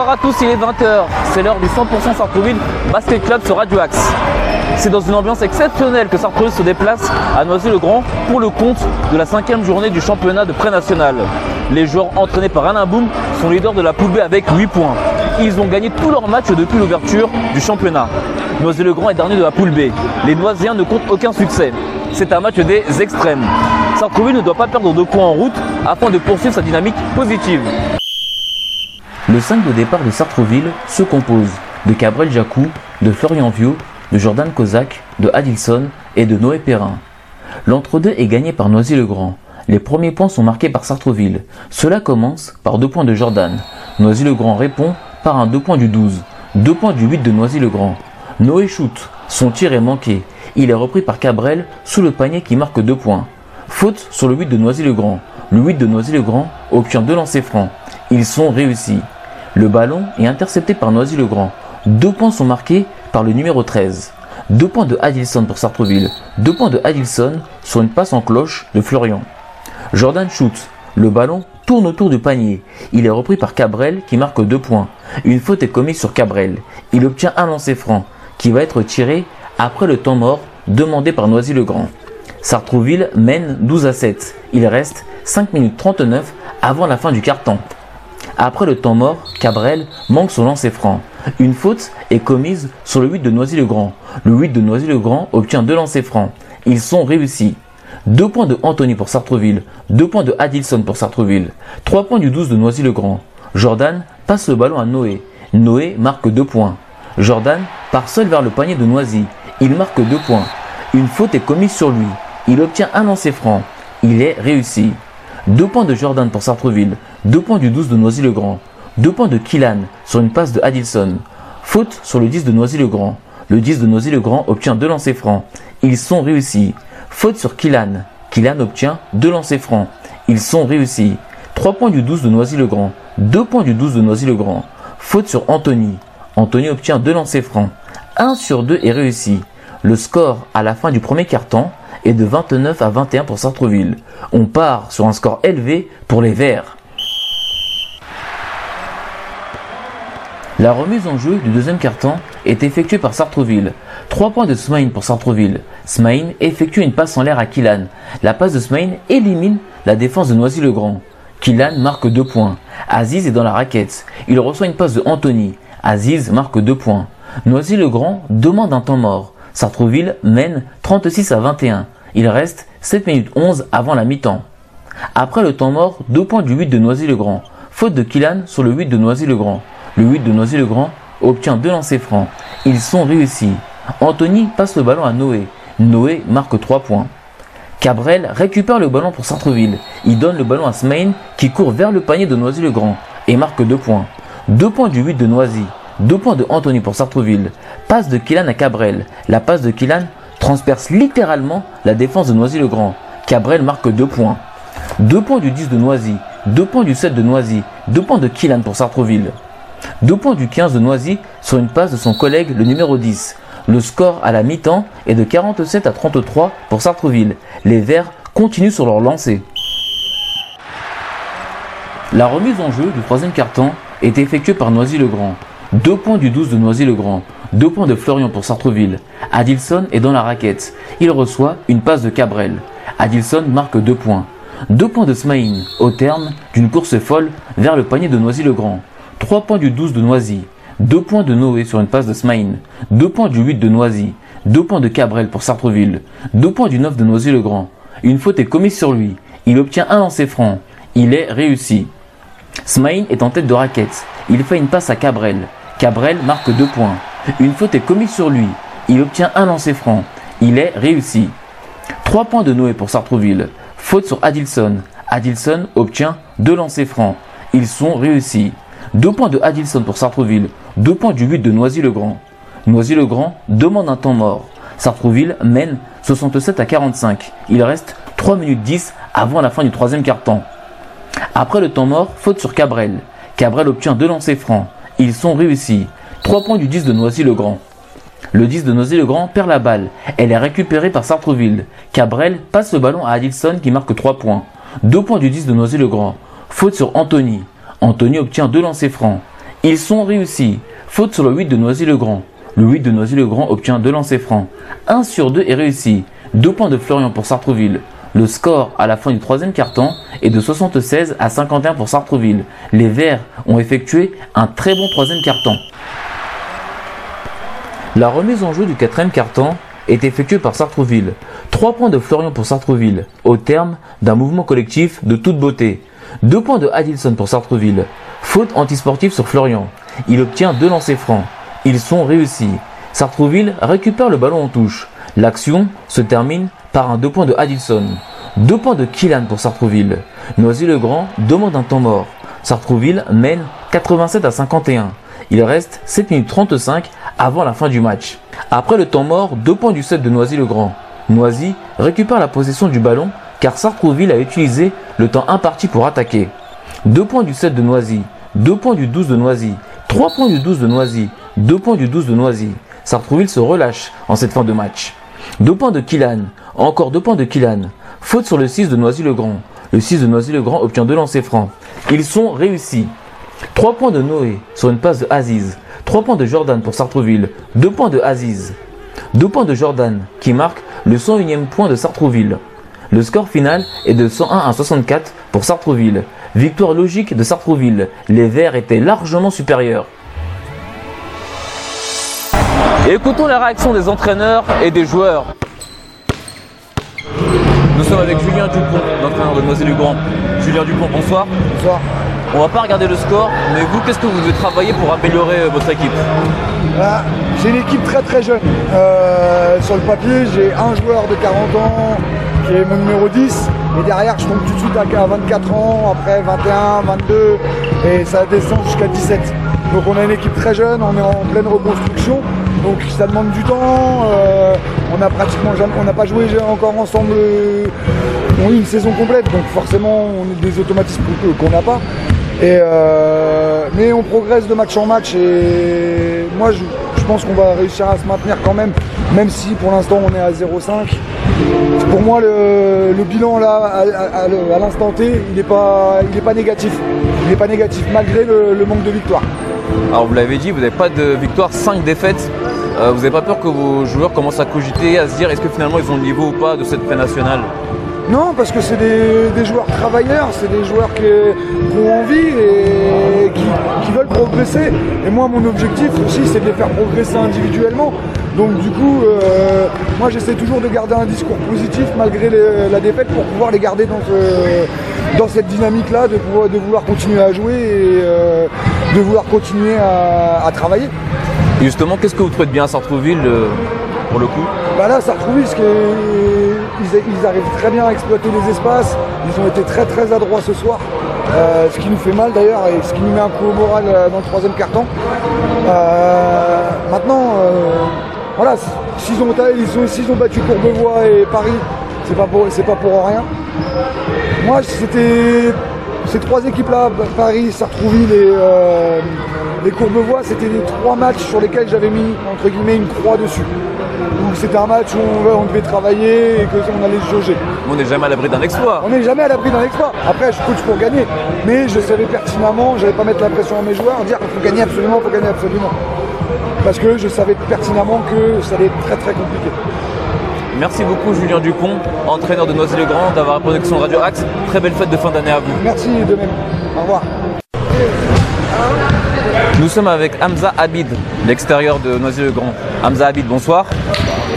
Bonsoir à tous, il est 20h. C'est l'heure du 100% Sartrouville Basket Club sur Radio Axe. C'est dans une ambiance exceptionnelle que Sartrouville se déplace à Noisy-le-Grand pour le compte de la cinquième journée du championnat de pré-national. Les joueurs entraînés par Alain Boum sont leaders de la poule B avec 8 points. Ils ont gagné tous leurs matchs depuis l'ouverture du championnat. Noisy-le-Grand est dernier de la poule B. Les Noisiens ne comptent aucun succès. C'est un match des extrêmes. Sartrouville ne doit pas perdre de points en route afin de poursuivre sa dynamique positive. Le 5 de départ de Sartreville se compose de Cabrel Jacou, de Florian Viau, de Jordan Kozak, de Adilson et de Noé Perrin. L'entre-deux est gagné par Noisy-le-Grand. Les premiers points sont marqués par Sartreville. Cela commence par deux points de Jordan. Noisy-le-Grand répond par un deux points du 12. Deux points du 8 de Noisy-le-Grand. Noé shoot. Son tir est manqué. Il est repris par Cabrel sous le panier qui marque deux points. Faute sur le 8 de Noisy-le-Grand. Le 8 de Noisy-le-Grand obtient deux lancers francs. Ils sont réussis. Le ballon est intercepté par Noisy-le-Grand. Deux points sont marqués par le numéro 13. Deux points de Adilson pour Sartreville. Deux points de Adilson sur une passe en cloche de Florian. Jordan shoot. Le ballon tourne autour du panier. Il est repris par Cabrel qui marque deux points. Une faute est commise sur Cabrel. Il obtient un lancer franc qui va être tiré après le temps mort demandé par Noisy-le-Grand. Sartrouville mène 12 à 7. Il reste 5 minutes 39 avant la fin du quart-temps. Après le temps mort, Cabrel manque son lancer franc. Une faute est commise sur le 8 de Noisy-le-Grand. Le 8 de Noisy-le-Grand obtient deux lancers francs. Ils sont réussis. Deux points de Anthony pour Sartreville, deux points de Adilson pour Sartreville, trois points du 12 de Noisy-le-Grand. Jordan passe le ballon à Noé. Noé marque deux points. Jordan part seul vers le panier de Noisy. Il marque deux points. Une faute est commise sur lui. Il obtient un lancer franc. Il est réussi. Deux points de Jordan pour Sartreville, deux points du 12 de Noisy-le-Grand, deux points de Killan sur une passe de Adilson. Faute sur le 10 de Noisy-le-Grand. Le 10 de Noisy-le-Grand obtient deux lancers francs. Ils sont réussis. Faute sur Killan. Killan obtient deux lancers francs. Ils sont réussis. Trois points du 12 de Noisy-le-Grand. Deux points du 12 de Noisy-le-Grand. Faute sur Anthony. Anthony obtient deux lancers francs. Un sur deux est réussi. Le score à la fin du premier quart-temps est de 29 à 21 pour Sartreville. On part sur un score élevé pour les Verts. La remise en jeu du deuxième quart-temps est effectuée par Sartreville. 3 points de Smain pour Sartreville. Smain effectue une passe en l'air à Killan. La passe de Smain élimine la défense de Noisy-le-Grand. Killan marque 2 points. Aziz est dans la raquette. Il reçoit une passe de Anthony. Aziz marque 2 points. Noisy-le-Grand demande un temps mort. Sartreville mène 36 à 21. Il reste 7 minutes 11 avant la mi-temps. Après le temps mort, 2 points du 8 de Noisy-le-Grand. Faute de Killan sur le 8 de Noisy-le-Grand. Le 8 de Noisy-le-Grand obtient deux lancers francs. Ils sont réussis. Anthony passe le ballon à Noé. Noé marque 3 points. Cabrel récupère le ballon pour Sartreville. Il donne le ballon à Smain qui court vers le panier de Noisy-le-Grand et marque 2 points. 2 points du 8 de Noisy. 2 points de Anthony pour Sartreville. Passe de Killan à Cabrel. La passe de Killan transperce littéralement la défense de Noisy-le-Grand. Cabrel marque 2 points. 2 points du 10 de Noisy. 2 points du 7 de Noisy. 2 points de Killan pour Sartreville. 2 points du 15 de Noisy sur une passe de son collègue le numéro 10. Le score à la mi-temps est de 47 à 33 pour Sartreville. Les Verts continuent sur leur lancée. La remise en jeu du troisième quart-temps est effectuée par Noisy-le-Grand. 2 points du 12 de Noisy-le-Grand. 2 points de Florian pour Sartreville. Adilson est dans la raquette. Il reçoit une passe de Cabrel. Adilson marque 2 points. 2 points de Smaïn au terme d'une course folle vers le panier de Noisy-le-Grand. 3 points du 12 de Noisy. 2 points de Noé sur une passe de Smaïn. 2 points du 8 de Noisy. 2 points de Cabrel pour Sartreville. 2 points du 9 de Noisy-le-Grand. Une faute est commise sur lui. Il obtient un lancer franc. Il est réussi. Smaïn est en tête de raquette. Il fait une passe à Cabrel. Cabrel marque 2 points. Une faute est commise sur lui. Il obtient un lancer franc. Il est réussi. 3 points de Noé pour Sartreville. Faute sur Adilson. Adilson obtient 2 lancers francs. Ils sont réussis. 2 points de Adilson pour Sartreville. 2 points du 8 de Noisy-le-Grand. Noisy-le-Grand demande un temps mort. Sartreville mène 67 à 45. Il reste 3 minutes 10 avant la fin du troisième quart-temps. Après le temps mort, faute sur Cabrel. Cabrel obtient 2 lancers francs. Ils sont réussis. 3 points du 10 de Noisy-le-Grand. Le 10 de Noisy-le-Grand perd la balle. Elle est récupérée par Sartreville. Cabrel passe le ballon à Adilson qui marque 3 points. 2 points du 10 de Noisy-le-Grand. Faute sur Anthony. Anthony obtient 2 lancers francs. Ils sont réussis. Faute sur le 8 de Noisy-le-Grand. Le 8 de Noisy-le-Grand obtient deux lancers francs. 1 sur 2 est réussi. 2 points de Florian pour Sartreville. Le score à la fin du troisième quart-temps est de 76 à 51 pour Sartreville. Les Verts ont effectué un très bon troisième quart-temps. La remise en jeu du quatrième quart-temps est effectuée par Sartreville. 3 points de Florian pour Sartreville, au terme d'un mouvement collectif de toute beauté. 2 points de Adilson pour Sartreville. Faute antisportive sur Florian. Il obtient deux lancers francs. Ils sont réussis. Sartreville récupère le ballon en touche. L'action se termine par un 2 points de Adilson. 2 points de Killan pour Sartreville. Noisy-le-Grand demande un temps mort. Sartreville mène 87 à 51. Il reste 7 minutes 35 avant la fin du match. Après le temps mort, 2 points du set de Noisy-le-Grand. Noisy récupère la possession du ballon car Sartreville a utilisé le temps imparti pour attaquer. 2 points du set de Noisy, 2 points du 12 de Noisy, 3 points du 12 de Noisy, 2 points du 12 de Noisy. Sartrouville se relâche en cette fin de match. 2 points de Killan, encore 2 points de Killan. Faute sur le 6 de Noisy-le-Grand. Le 6 de Noisy-le-Grand obtient 2 lancers francs. Ils sont réussis. 3 points de Noé sur une passe de Aziz. 3 points de Jordan pour Sartrouville. 2 points de Aziz. 2 points de Jordan qui marque le 101e point de Sartrouville. Le score final est de 101 à 64 pour Sartrouville. Victoire logique de Sartrouville. Les Verts étaient largement supérieurs. écoutons la réaction des entraîneurs et des joueurs. Nous sommes avec Julien Dupont, l'entraîneur de Noisy-le-Grand. Julien Dupont, bonsoir. Bonsoir. On va pas regarder le score, mais vous, qu'est-ce que vous devez travailler pour améliorer euh, votre équipe? J'ai une équipe très très jeune. Euh, sur le papier, j'ai un joueur de 40 ans qui est mon numéro 10. Et derrière, je tombe tout de suite à 24 ans, après 21, 22, et ça descend jusqu'à 17. Donc on a une équipe très jeune, on est en pleine reconstruction, donc ça demande du temps. Euh, on pratiquement on n'a pas joué encore ensemble euh, une saison complète, donc forcément on a des automatismes qu'on n'a pas. Euh, mais on progresse de match en match et moi je, pense qu'on va réussir à se maintenir quand même, même si pour l'instant on est à 0,5. Pour moi le, bilan là à, l'instant T il n'est pas, pas négatif. Il n'est pas négatif malgré le, manque de victoire. Alors vous l'avez dit, vous n'avez pas de victoire, 5 défaites. Euh, vous n'avez pas peur que vos joueurs commencent à cogiter, à se dire est-ce que finalement ils ont le niveau ou pas de cette pré-nationale non, parce que c'est des, joueurs travailleurs, c'est des joueurs qui, ont envie et qui, veulent progresser. Et moi, mon objectif aussi, c'est de les faire progresser individuellement. Donc du coup, euh, moi j'essaie toujours de garder un discours positif malgré la défaite pour pouvoir les garder dans, dans cette dynamique-là, de, de vouloir continuer à jouer et euh, de vouloir continuer à, travailler. justement, qu'est-ce que vous trouvez bien à Sartreville euh, pour le coup? Bah Là, Sartreville, ce ils, arrivent très bien à exploiter les espaces. Ils ont été très très adroits ce soir. Euh, ce qui nous fait mal d'ailleurs et ce qui nous met un coup au moral dans le troisième carton. Euh, maintenant, voilà, s'ils ont, ils ont, battu Courbevoie et Paris, c'est pas pour, pas pour rien. Moi, c'était ces trois équipes-là, Paris, Sartrouville et les Courbevoie, c'était les trois matchs sur lesquels j'avais mis entre guillemets une croix dessus c'était un match où on, devait travailler et qu'on allait se jauger. On n'est jamais à l'abri d'un exploit. On n'est jamais à l'abri d'un exploit. Après, je coach pour gagner. Mais je savais pertinemment, je n'allais pas mettre la pression à mes joueurs, dire qu'il faut gagner absolument, il faut gagner absolument. Parce que je savais pertinemment que ça allait être très très compliqué. Merci beaucoup Julien Dupont, entraîneur de Noisy-le-Grand, d'avoir répondu à Radio Axe. Très belle fête de fin d'année à vous. Merci de même. Au revoir. Nous sommes avec Hamza Habid, l'extérieur de Noisy-le-Grand. Hamza Habid, bonsoir.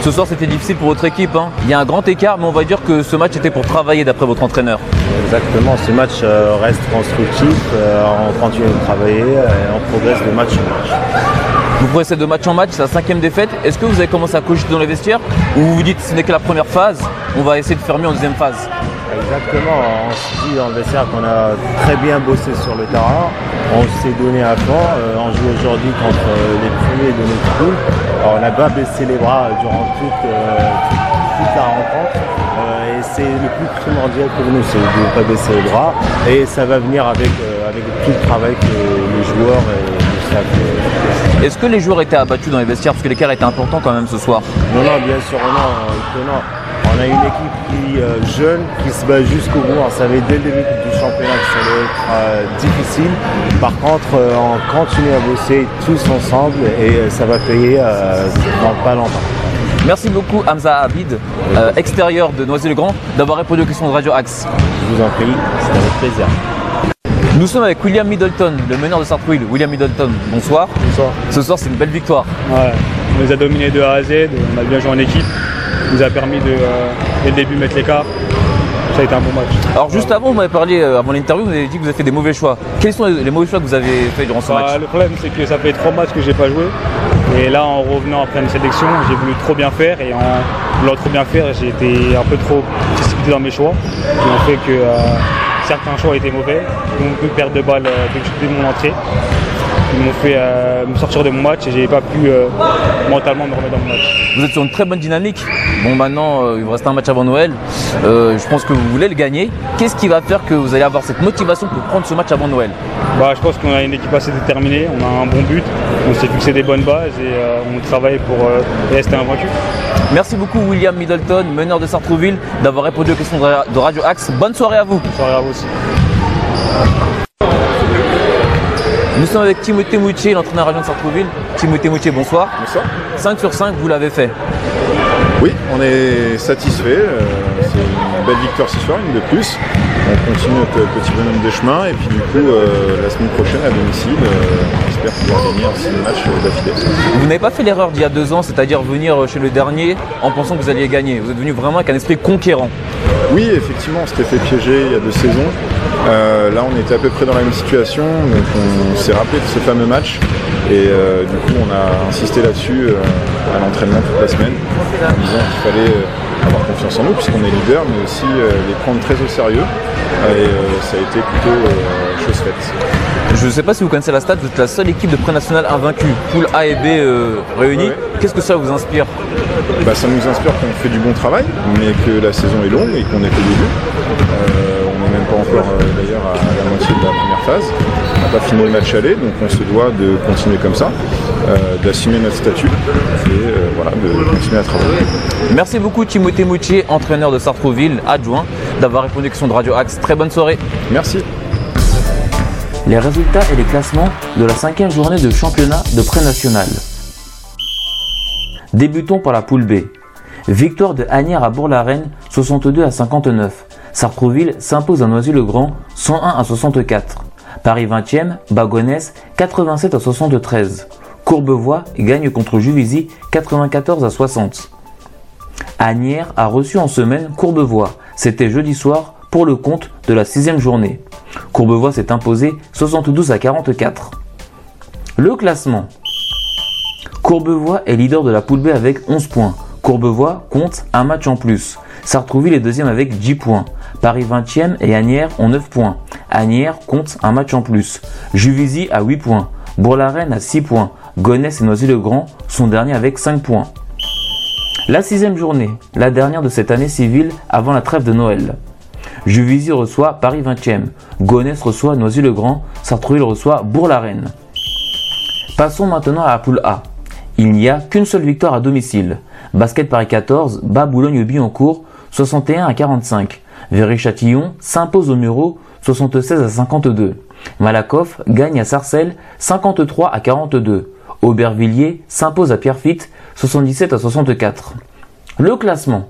Ce soir, c'était difficile pour votre équipe. Hein. Il y a un grand écart, mais on va dire que ce match était pour travailler d'après votre entraîneur. Exactement, ce match euh, reste constructif. Euh, on continue de travailler et on progresse de match en match. Vous progressez de match en match, c'est la cinquième défaite. Est-ce que vous avez commencé à cogiter dans les vestiaires ou vous vous dites ce n'est que la première phase, on va essayer de faire mieux en deuxième phase Exactement, on se dit dans le vestiaire qu'on a très bien bossé sur le terrain, on s'est donné à fond, euh, on joue aujourd'hui contre les premiers de notre poule on n'a pas baissé les bras durant toute, euh, la rencontre. Euh, et c'est le plus primordial pour nous, c'est de ne pas baisser les bras. Et ça va venir avec, euh, avec tout le travail que les joueurs Est-ce que les joueurs étaient abattus dans les vestiaires? Parce que l'écart était important quand même ce soir. Non, non, bien sûr, non. On a une équipe qui euh, jeune, qui se bat jusqu'au bout. On savait dès le début du championnat que ça allait être euh, difficile. Par contre, euh, on continue à bosser tous ensemble et ça va payer dans pas longtemps. Merci beaucoup Hamza Abid, extérieur de Noisy-le-Grand, d'avoir répondu aux questions de Radio Axe. Je vous en prie, c'était avec plaisir. Nous sommes avec William Middleton, le meneur de Sartreville. William Middleton, bonsoir. Bonsoir. Ce soir, c'est une belle victoire. Ouais, on les a dominés de A à Z, on a bien joué en équipe. Ça nous a permis de, euh, dès le début, mettre l'écart. Ça a été un bon match. Alors juste avant, vous m'avez parlé, euh, avant l'interview, vous avez dit que vous avez fait des mauvais choix. Quels sont les mauvais choix que vous avez fait durant ce bah, match Le problème, c'est que ça fait trois matchs que j'ai pas joué. Et là, en revenant après une sélection, j'ai voulu trop bien faire. Et en voulant trop bien faire, j'ai été un peu trop précipité dans mes choix. Qui ont fait que euh, certains choix étaient mauvais. Ils m'ont pu perdre de balles euh, dès, mon entrée. Ils m'ont fait euh, me sortir de mon match et j'ai pas pu euh, mentalement me remettre dans mon match. Vous êtes sur une très bonne dynamique. Bon, maintenant, il vous reste un match avant Noël. je pense que vous voulez le gagner. Qu'est-ce qui va faire que vous allez avoir cette motivation pour prendre ce match avant Noël? Bah, Je pense qu'on a une équipe assez déterminée. On a un bon but. On s'est fixé des bonnes bases et on travaille pour rester invaincu. Merci beaucoup William Middleton, meneur de Sartrouville, d'avoir répondu aux questions de Radio Axe. Bonne soirée à vous. Bonne soirée à vous aussi. Nous sommes avec Timothée Moutier, l'entraîneur radio de Sartrouville. Timothée Moutier, bonsoir. Bonsoir. 5 sur 5, vous l'avez fait. Oui, on est satisfait. Euh, c'est une belle victoire ce soir, une de plus. On continue notre petit bonhomme de chemin et puis du coup euh, la semaine prochaine à domicile, euh, pouvoir gagner un 6 matchs d'affilée. Vous n'avez pas fait l'erreur d'il y a deux ans, c'est-à-dire venir chez le dernier en pensant que vous alliez gagner. Vous êtes venu vraiment avec un esprit conquérant. Oui, effectivement, on s'était fait piéger il y a deux saisons. là, on était à peu près dans la même situation, donc on s'est rappelé de ce fameux match et du coup, on a insisté là-dessus à l'entraînement toute la semaine en disant qu'il fallait avoir confiance en nous puisqu'on est leader, mais aussi les prendre très au sérieux et euh, ça a été plutôt euh, chose faite. Je ne sais pas si vous connaissez la stat, vous êtes la seule équipe de pré-national invaincue, poule A et B euh, réunies. Qu'est-ce que ça vous inspire bah, Ça nous inspire qu'on fait du bon travail, mais que la saison est longue et qu'on est au début. on n'est même pas encore d'ailleurs à, la moitié de la première phase. On n'a pas fini le match aller, donc on se doit de continuer comme ça, d'assumer notre statut et voilà, de continuer à travailler. Merci beaucoup Timothée Moutier, entraîneur de Sartrouville, adjoint d'avoir répondu aux questions de Radio Axe. Très bonne soirée. Merci. Les résultats et les classements de la cinquième journée de championnat de pré-national. Débutons par la poule B. Victoire de Agnières à Bourg-la-Reine, 62 à 59. Sartrouville s'impose à Noisy-le-Grand, 101 à 64. Paris 20e, Bagonès, 87 à 73. Courbevoie gagne contre Juvisy, 94 à 60. Agnières a reçu en semaine Courbevoie. C'était jeudi soir pour le compte de la sixième journée. Courbevoie s'est imposé 72 à 44. Le classement. Courbevoie est leader de la poule B avec 11 points. Courbevoie compte un match en plus. Sartrouville est deuxième avec 10 points. Paris 20e et Agnières ont 9 points. Agnières compte un match en plus. Juvisy a 8 points. Bourg-la-Reine a 6 points. Gonesse et Noisy-le-Grand sont derniers avec 5 points. La sixième journée, la dernière de cette année civile avant la trêve de Noël. Juvisy reçoit Paris 20e, Gonesse reçoit Noisy-le-Grand, Sartrouville reçoit Bourg-la-Reine. Passons maintenant à la poule A. Il n'y a qu'une seule victoire à domicile. Basket Paris 14 bat Boulogne-Billancourt 61 à 45. Véry-Châtillon s'impose au Muro 76 à 52. Malakoff gagne à Sarcelles 53 à 42. Aubervilliers s'impose à Pierrefitte 77 à 64. Le classement.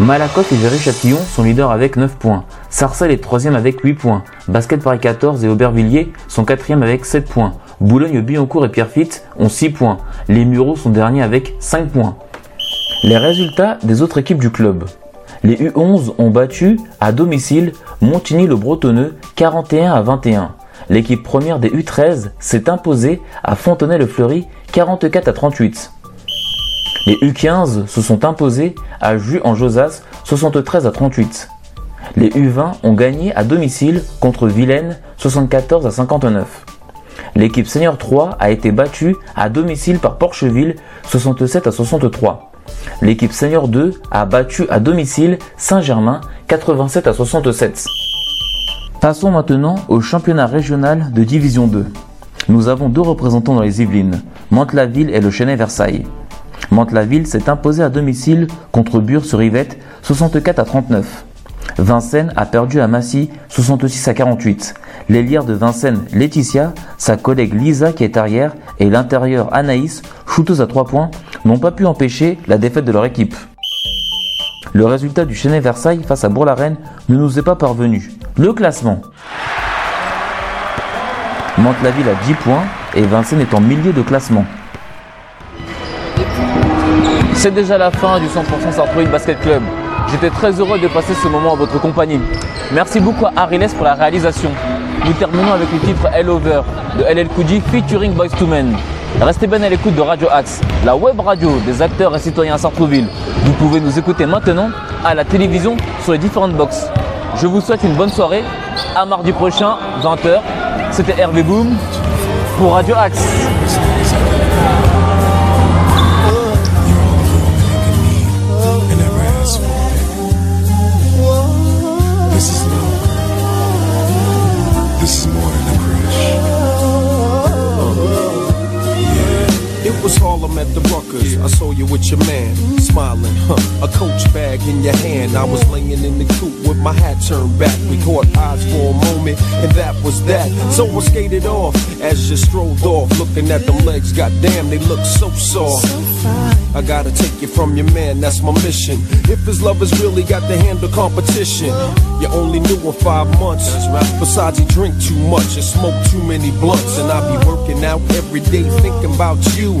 Malakoff et Véry-Châtillon sont leaders avec 9 points. Sarcelles est 3 avec 8 points. Basket Paris 14 et Aubervilliers sont 4 avec 7 points. Boulogne-Billancourt et Pierrefitte ont 6 points. Les Mureaux sont derniers avec 5 points. Les résultats des autres équipes du club. Les U11 ont battu à domicile Montigny le Bretonneux 41 à 21. L'équipe première des U13 s'est imposée à Fontenay-le-Fleury 44 à 38. Les U15 se sont imposés à Jus en Josas 73 à 38. Les U20 ont gagné à domicile contre Vilaine 74 à 59. L'équipe senior 3 a été battue à domicile par Porcheville 67 à 63. L'équipe senior 2 a battu à domicile Saint-Germain 87 à 67. Passons maintenant au championnat régional de Division 2. Nous avons deux représentants dans les Yvelines, Mantes-la-Ville et le Chenet-Versailles. Mantes-la-Ville s'est imposé à domicile contre Bure-sur-Yvette 64 à 39. Vincennes a perdu à Massy 66 à 48. L'ailière de Vincennes, Laetitia, sa collègue Lisa qui est arrière et l'intérieur Anaïs, shooteuse à 3 points, n'ont pas pu empêcher la défaite de leur équipe. Le résultat du Chenet Versailles face à Bourg-la-Reine ne nous est pas parvenu. Le classement. Mantes-la-Ville a 10 points et Vincennes est en milieu de classement. C'est déjà la fin du 100% Sartrouville Basket Club. J'étais très heureux de passer ce moment en votre compagnie. Merci beaucoup à Ariles pour la réalisation. Nous terminons avec le titre Hell Over de LL Cool featuring Boys to Men. Restez bien à l'écoute de Radio Axe, la web radio des acteurs et citoyens à Sartrouville. Vous pouvez nous écouter maintenant à la télévision sur les différentes boxes. Je vous souhaite une bonne soirée. À mardi prochain, 20h. C'était Hervé Boom pour Radio Axe. Christmas. At the Ruckers. I saw you with your man, smiling, huh? A coach bag in your hand. I was laying in the coop with my hat turned back. We caught eyes for a moment, and that was that. So I skated off as you strolled off, looking at them legs. Goddamn, they look so soft. I gotta take you from your man, that's my mission. If his love has really got to handle competition, you only knew him five months. Besides, he drink too much and smoke too many blunts. And I be working out every day thinking about you.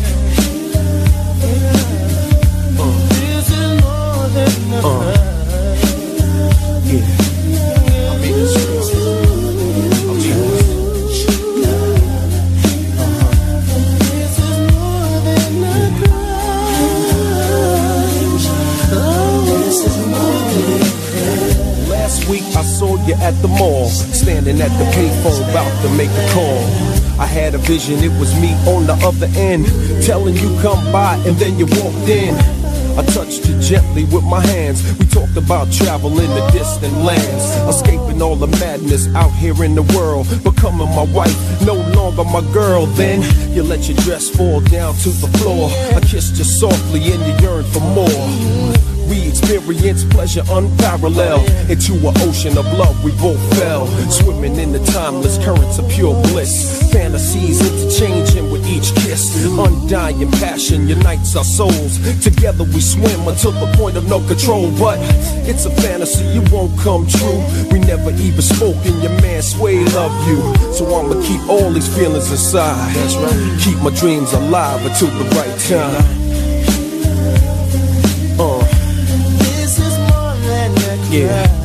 Uh, yeah. I saw you at the mall, standing at the payphone, about to make a call. I had a vision, it was me on the other end, telling you come by, and then you walked in. I touched you gently with my hands. We talked about travel in the distant lands, escaping all the madness out here in the world, becoming my wife, no longer my girl. Then you let your dress fall down to the floor. I kissed you softly, and you yearned for more. We experienced pleasure unparalleled into an ocean of love. We both fell, swimming in the timeless currents of pure bliss. Fantasies interchanging each kiss. Undying passion unites our souls. Together we swim until the point of no control. But it's a fantasy, you won't come true. We never even spoke, and your man Sway love you. So I'ma keep all these feelings inside. That's right. Keep my dreams alive until the right time. Uh. Yeah.